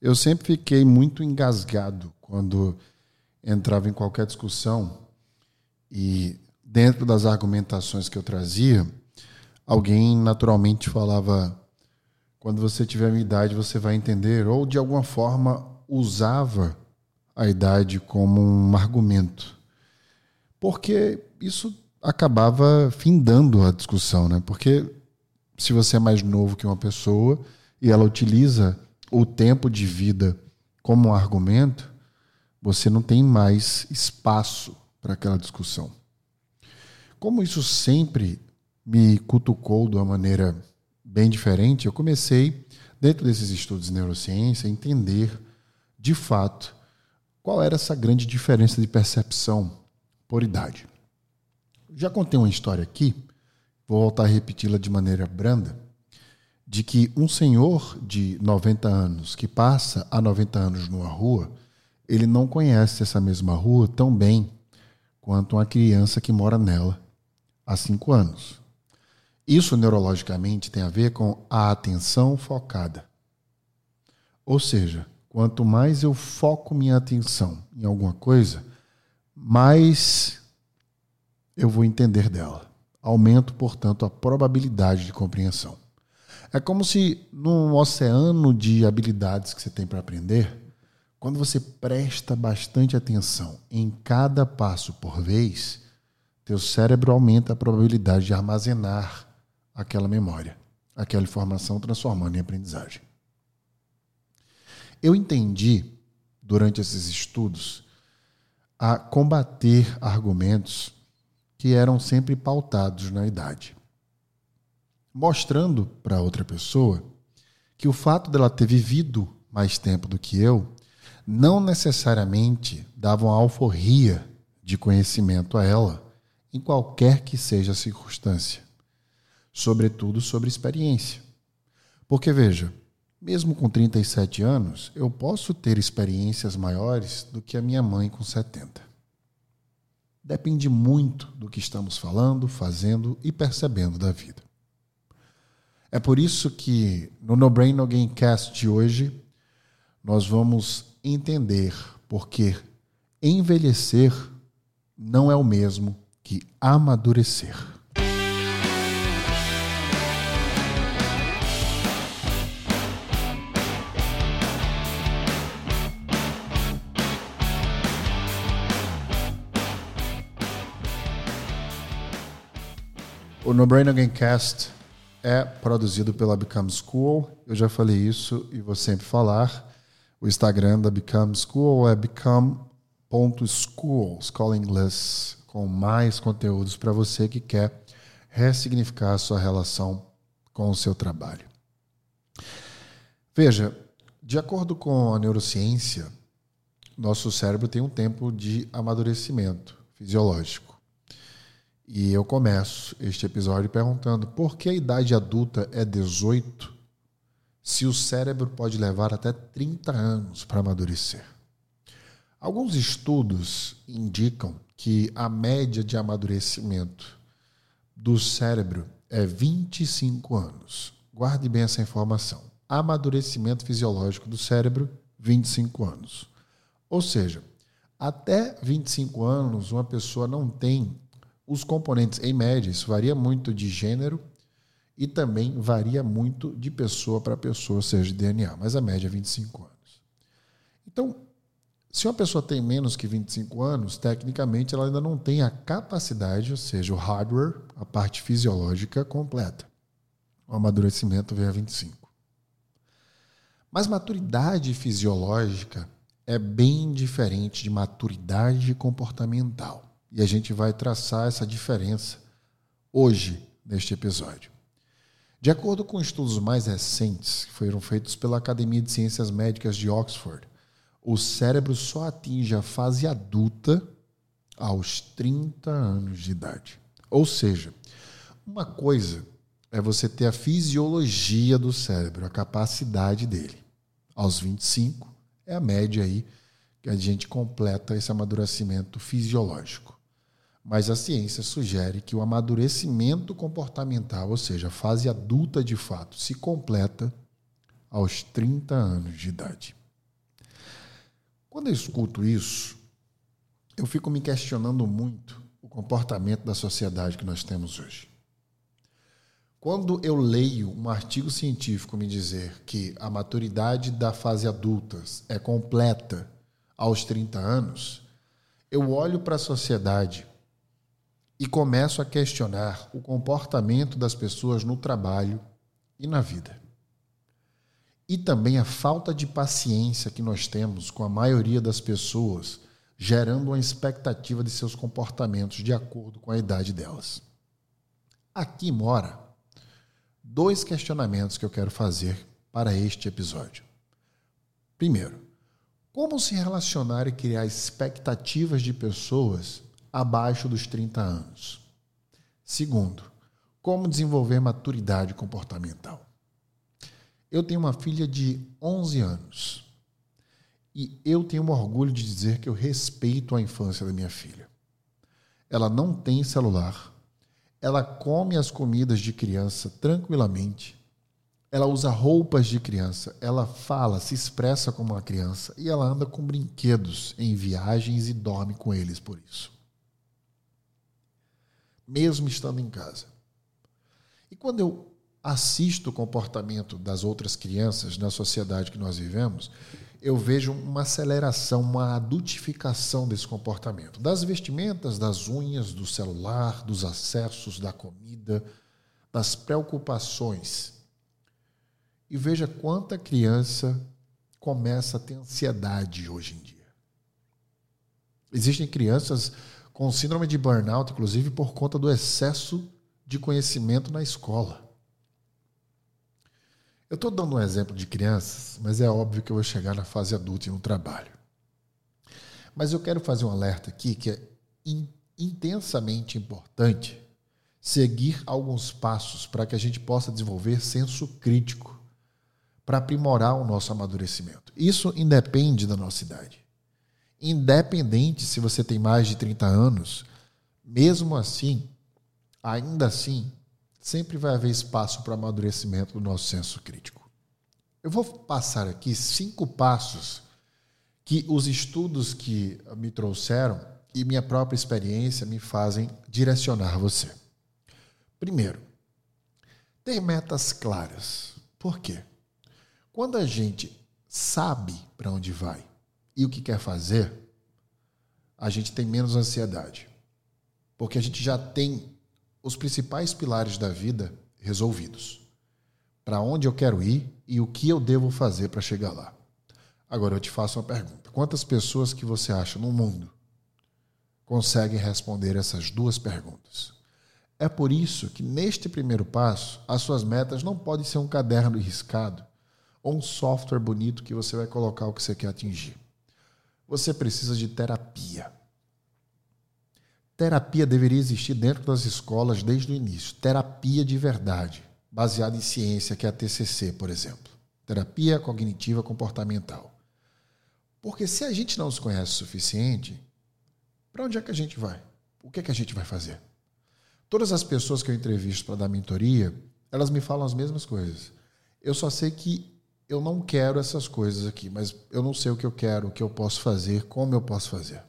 eu sempre fiquei muito engasgado quando entrava em qualquer discussão e dentro das argumentações que eu trazia, alguém naturalmente falava quando você tiver a minha idade você vai entender ou de alguma forma usava a idade como um argumento. Porque isso acabava findando a discussão, né? Porque se você é mais novo que uma pessoa e ela utiliza o tempo de vida como um argumento, você não tem mais espaço para aquela discussão. Como isso sempre me cutucou de uma maneira bem diferente, eu comecei, dentro desses estudos de neurociência, a entender de fato qual era essa grande diferença de percepção por idade. Já contei uma história aqui, vou voltar a repeti-la de maneira branda, de que um senhor de 90 anos que passa a 90 anos numa rua, ele não conhece essa mesma rua tão bem quanto uma criança que mora nela há 5 anos. Isso neurologicamente tem a ver com a atenção focada. Ou seja, quanto mais eu foco minha atenção em alguma coisa, mais eu vou entender dela. Aumento, portanto, a probabilidade de compreensão. É como se num oceano de habilidades que você tem para aprender, quando você presta bastante atenção em cada passo por vez, teu cérebro aumenta a probabilidade de armazenar aquela memória, aquela informação transformando em aprendizagem. Eu entendi durante esses estudos a combater argumentos que eram sempre pautados na idade, mostrando para outra pessoa que o fato dela ter vivido mais tempo do que eu não necessariamente dava uma alforria de conhecimento a ela em qualquer que seja a circunstância, sobretudo sobre experiência. Porque veja, mesmo com 37 anos, eu posso ter experiências maiores do que a minha mãe com 70. Depende muito do que estamos falando, fazendo e percebendo da vida. É por isso que no No Brain No Game Cast de hoje nós vamos entender porque envelhecer não é o mesmo que amadurecer. O No Brain Again Cast é produzido pela Become School. Eu já falei isso e vou sempre falar. O Instagram da Become School é become.school, escola inglês, com mais conteúdos para você que quer ressignificar a sua relação com o seu trabalho. Veja, de acordo com a neurociência, nosso cérebro tem um tempo de amadurecimento fisiológico. E eu começo este episódio perguntando por que a idade adulta é 18 se o cérebro pode levar até 30 anos para amadurecer. Alguns estudos indicam que a média de amadurecimento do cérebro é 25 anos. Guarde bem essa informação. Amadurecimento fisiológico do cérebro, 25 anos. Ou seja, até 25 anos, uma pessoa não tem os componentes, em média, isso varia muito de gênero e também varia muito de pessoa para pessoa, seja de DNA, mas a média é 25 anos. Então, se uma pessoa tem menos que 25 anos, tecnicamente ela ainda não tem a capacidade, ou seja, o hardware, a parte fisiológica completa. O amadurecimento vem a 25. Mas maturidade fisiológica é bem diferente de maturidade comportamental. E a gente vai traçar essa diferença hoje, neste episódio. De acordo com estudos mais recentes, que foram feitos pela Academia de Ciências Médicas de Oxford, o cérebro só atinge a fase adulta aos 30 anos de idade. Ou seja, uma coisa é você ter a fisiologia do cérebro, a capacidade dele. Aos 25 é a média aí que a gente completa esse amadurecimento fisiológico. Mas a ciência sugere que o amadurecimento comportamental, ou seja, a fase adulta de fato, se completa aos 30 anos de idade. Quando eu escuto isso, eu fico me questionando muito o comportamento da sociedade que nós temos hoje. Quando eu leio um artigo científico me dizer que a maturidade da fase adulta é completa aos 30 anos, eu olho para a sociedade e começo a questionar o comportamento das pessoas no trabalho e na vida. E também a falta de paciência que nós temos com a maioria das pessoas, gerando uma expectativa de seus comportamentos de acordo com a idade delas. Aqui mora dois questionamentos que eu quero fazer para este episódio. Primeiro, como se relacionar e criar expectativas de pessoas abaixo dos 30 anos? Segundo, como desenvolver maturidade comportamental? Eu tenho uma filha de 11 anos e eu tenho orgulho de dizer que eu respeito a infância da minha filha. Ela não tem celular, ela come as comidas de criança tranquilamente, ela usa roupas de criança, ela fala, se expressa como uma criança e ela anda com brinquedos em viagens e dorme com eles por isso. Mesmo estando em casa. E quando eu assisto o comportamento das outras crianças na sociedade que nós vivemos, eu vejo uma aceleração, uma adultificação desse comportamento. Das vestimentas, das unhas, do celular, dos acessos, da comida, das preocupações. E veja quanta criança começa a ter ansiedade hoje em dia. Existem crianças com síndrome de burnout, inclusive por conta do excesso de conhecimento na escola. Eu estou dando um exemplo de crianças, mas é óbvio que eu vou chegar na fase adulta e no trabalho. Mas eu quero fazer um alerta aqui que é in, intensamente importante seguir alguns passos para que a gente possa desenvolver senso crítico para aprimorar o nosso amadurecimento. Isso independe da nossa idade. Independente se você tem mais de 30 anos, mesmo assim, ainda assim, sempre vai haver espaço para amadurecimento do nosso senso crítico. Eu vou passar aqui cinco passos que os estudos que me trouxeram e minha própria experiência me fazem direcionar você. Primeiro, ter metas claras. Por quê? Quando a gente sabe para onde vai e o que quer fazer, a gente tem menos ansiedade. Porque a gente já tem os principais pilares da vida resolvidos. Para onde eu quero ir e o que eu devo fazer para chegar lá. Agora eu te faço uma pergunta: quantas pessoas que você acha no mundo conseguem responder essas duas perguntas? É por isso que neste primeiro passo, as suas metas não podem ser um caderno riscado ou um software bonito que você vai colocar o que você quer atingir. Você precisa de terapia. Terapia deveria existir dentro das escolas desde o início. Terapia de verdade, baseada em ciência, que é a TCC, por exemplo. Terapia cognitiva comportamental. Porque se a gente não se conhece o suficiente, para onde é que a gente vai? O que é que a gente vai fazer? Todas as pessoas que eu entrevisto para dar mentoria, elas me falam as mesmas coisas. Eu só sei que eu não quero essas coisas aqui, mas eu não sei o que eu quero, o que eu posso fazer, como eu posso fazer.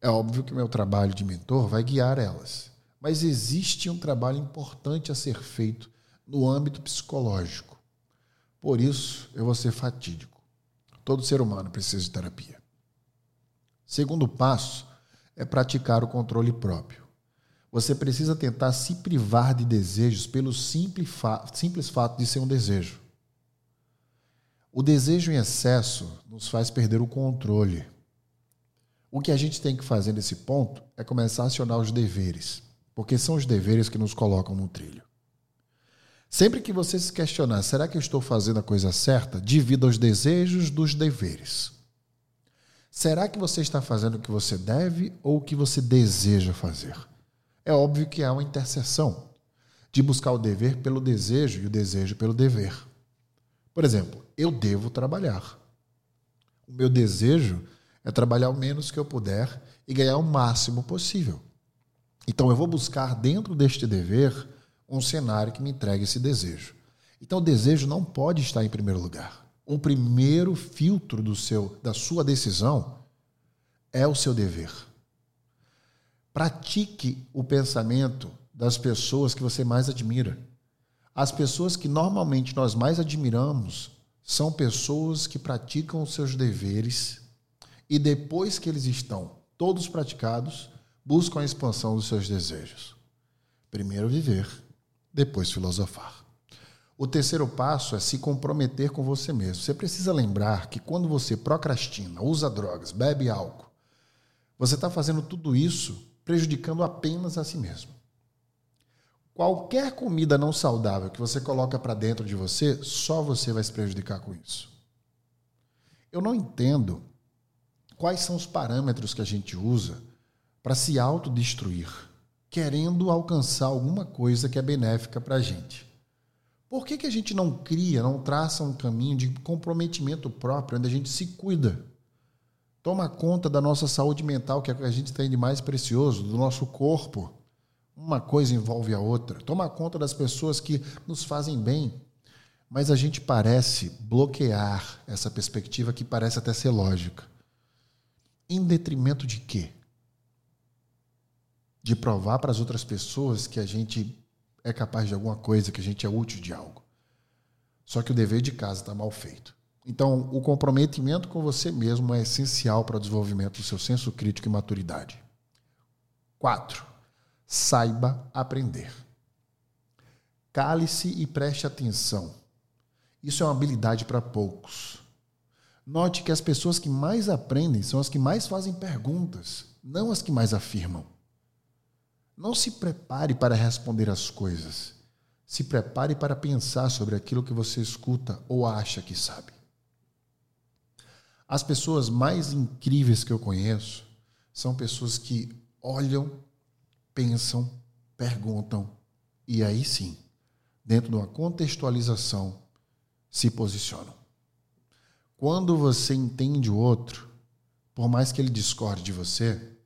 É óbvio que o meu trabalho de mentor vai guiar elas. Mas existe um trabalho importante a ser feito no âmbito psicológico. Por isso, eu vou ser fatídico. Todo ser humano precisa de terapia. Segundo passo é praticar o controle próprio. Você precisa tentar se privar de desejos pelo simples, fa simples fato de ser um desejo. O desejo em excesso nos faz perder o controle. O que a gente tem que fazer nesse ponto é começar a acionar os deveres, porque são os deveres que nos colocam no trilho. Sempre que você se questionar, será que eu estou fazendo a coisa certa? Divida os desejos dos deveres. Será que você está fazendo o que você deve ou o que você deseja fazer? É óbvio que há uma interseção de buscar o dever pelo desejo e o desejo pelo dever. Por exemplo, eu devo trabalhar. O meu desejo é trabalhar o menos que eu puder e ganhar o máximo possível. Então eu vou buscar dentro deste dever um cenário que me entregue esse desejo. Então o desejo não pode estar em primeiro lugar. o primeiro filtro do seu, da sua decisão é o seu dever. Pratique o pensamento das pessoas que você mais admira. As pessoas que normalmente nós mais admiramos são pessoas que praticam os seus deveres e depois que eles estão todos praticados, buscam a expansão dos seus desejos. Primeiro viver, depois filosofar. O terceiro passo é se comprometer com você mesmo. Você precisa lembrar que quando você procrastina, usa drogas, bebe álcool, você está fazendo tudo isso prejudicando apenas a si mesmo. Qualquer comida não saudável que você coloca para dentro de você, só você vai se prejudicar com isso. Eu não entendo quais são os parâmetros que a gente usa para se autodestruir, querendo alcançar alguma coisa que é benéfica para a gente. Por que, que a gente não cria, não traça um caminho de comprometimento próprio, onde a gente se cuida? Toma conta da nossa saúde mental, que é o que a gente tem de mais precioso, do nosso corpo uma coisa envolve a outra. Toma conta das pessoas que nos fazem bem. Mas a gente parece bloquear essa perspectiva que parece até ser lógica. Em detrimento de quê? De provar para as outras pessoas que a gente é capaz de alguma coisa, que a gente é útil de algo. Só que o dever de casa está mal feito. Então, o comprometimento com você mesmo é essencial para o desenvolvimento do seu senso crítico e maturidade. Quatro, saiba aprender. Cale-se e preste atenção. Isso é uma habilidade para poucos. Note que as pessoas que mais aprendem são as que mais fazem perguntas, não as que mais afirmam. Não se prepare para responder as coisas. Se prepare para pensar sobre aquilo que você escuta ou acha que sabe. As pessoas mais incríveis que eu conheço são pessoas que olham pensam, perguntam e aí sim, dentro de uma contextualização, se posicionam. Quando você entende o outro, por mais que ele discorde de você,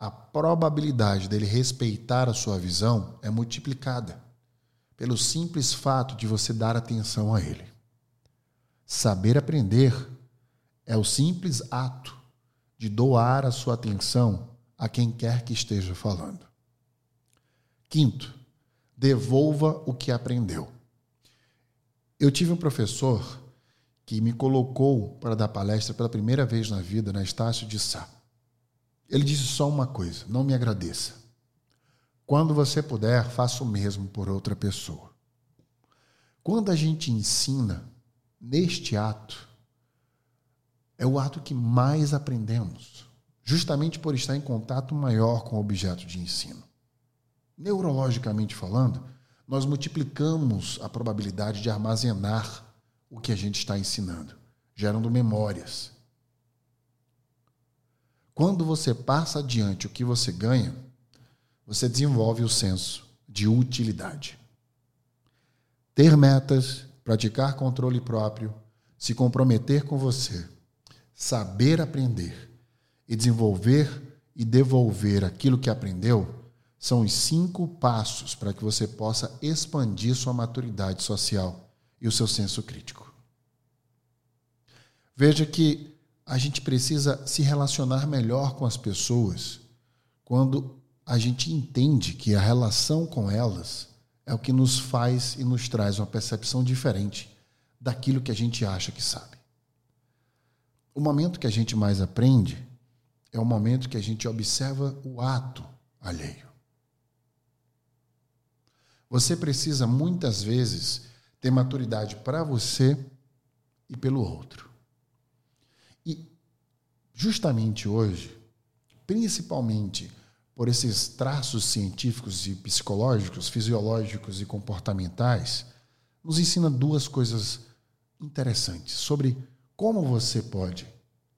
a probabilidade dele respeitar a sua visão é multiplicada pelo simples fato de você dar atenção a ele. Saber aprender é o simples ato de doar a sua atenção a quem quer que esteja falando. Quinto, devolva o que aprendeu. Eu tive um professor que me colocou para dar palestra pela primeira vez na vida na Estácio de Sá. Ele disse só uma coisa: não me agradeça. Quando você puder, faça o mesmo por outra pessoa. Quando a gente ensina neste ato, é o ato que mais aprendemos, justamente por estar em contato maior com o objeto de ensino. Neurologicamente falando, nós multiplicamos a probabilidade de armazenar o que a gente está ensinando, gerando memórias. Quando você passa adiante o que você ganha, você desenvolve o senso de utilidade. Ter metas, praticar controle próprio, se comprometer com você, saber aprender e desenvolver e devolver aquilo que aprendeu são os cinco passos para que você possa expandir sua maturidade social e o seu senso crítico. Veja que a gente precisa se relacionar melhor com as pessoas quando a gente entende que a relação com elas é o que nos faz e nos traz uma percepção diferente daquilo que a gente acha que sabe. O momento que a gente mais aprende é o momento que a gente observa o ato alheio. Você precisa muitas vezes ter maturidade para você e pelo outro. E justamente hoje, principalmente por esses traços científicos e psicológicos, fisiológicos e comportamentais, nos ensina duas coisas interessantes sobre como você pode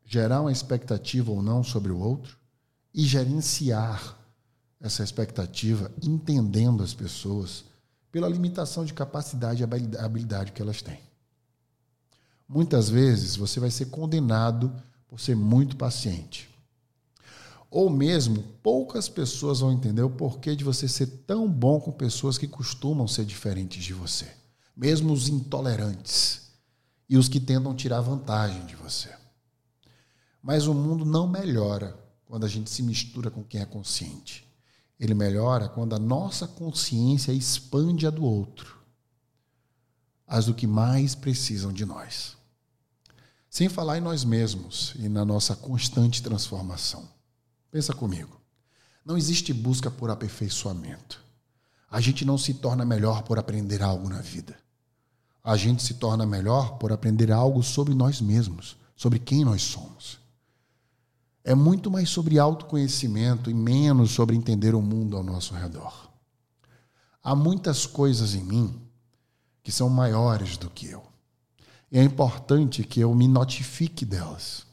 gerar uma expectativa ou não sobre o outro e gerenciar essa expectativa, entendendo as pessoas pela limitação de capacidade e habilidade que elas têm. Muitas vezes você vai ser condenado por ser muito paciente. Ou mesmo, poucas pessoas vão entender o porquê de você ser tão bom com pessoas que costumam ser diferentes de você, mesmo os intolerantes. e os que tentam tirar vantagem de você. Mas o mundo não melhora quando a gente se mistura com quem é consciente. Ele melhora quando a nossa consciência expande a do outro, as do que mais precisam de nós. Sem falar em nós mesmos e na nossa constante transformação. Pensa comigo. Não existe busca por aperfeiçoamento. A gente não se torna melhor por aprender algo na vida. A gente se torna melhor por aprender algo sobre nós mesmos, sobre quem nós somos. É muito mais sobre autoconhecimento e menos sobre entender o mundo ao nosso redor. Há muitas coisas em mim que são maiores do que eu. E é importante que eu me notifique delas,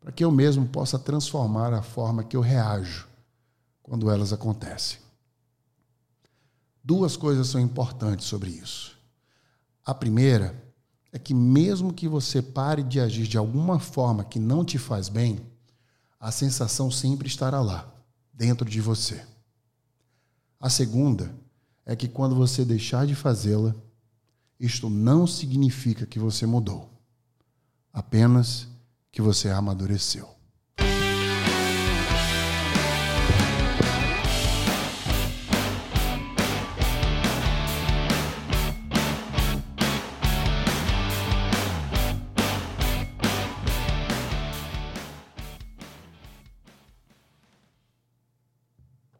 para que eu mesmo possa transformar a forma que eu reajo quando elas acontecem. Duas coisas são importantes sobre isso. A primeira é que, mesmo que você pare de agir de alguma forma que não te faz bem, a sensação sempre estará lá, dentro de você. A segunda é que, quando você deixar de fazê-la, isto não significa que você mudou, apenas que você amadureceu.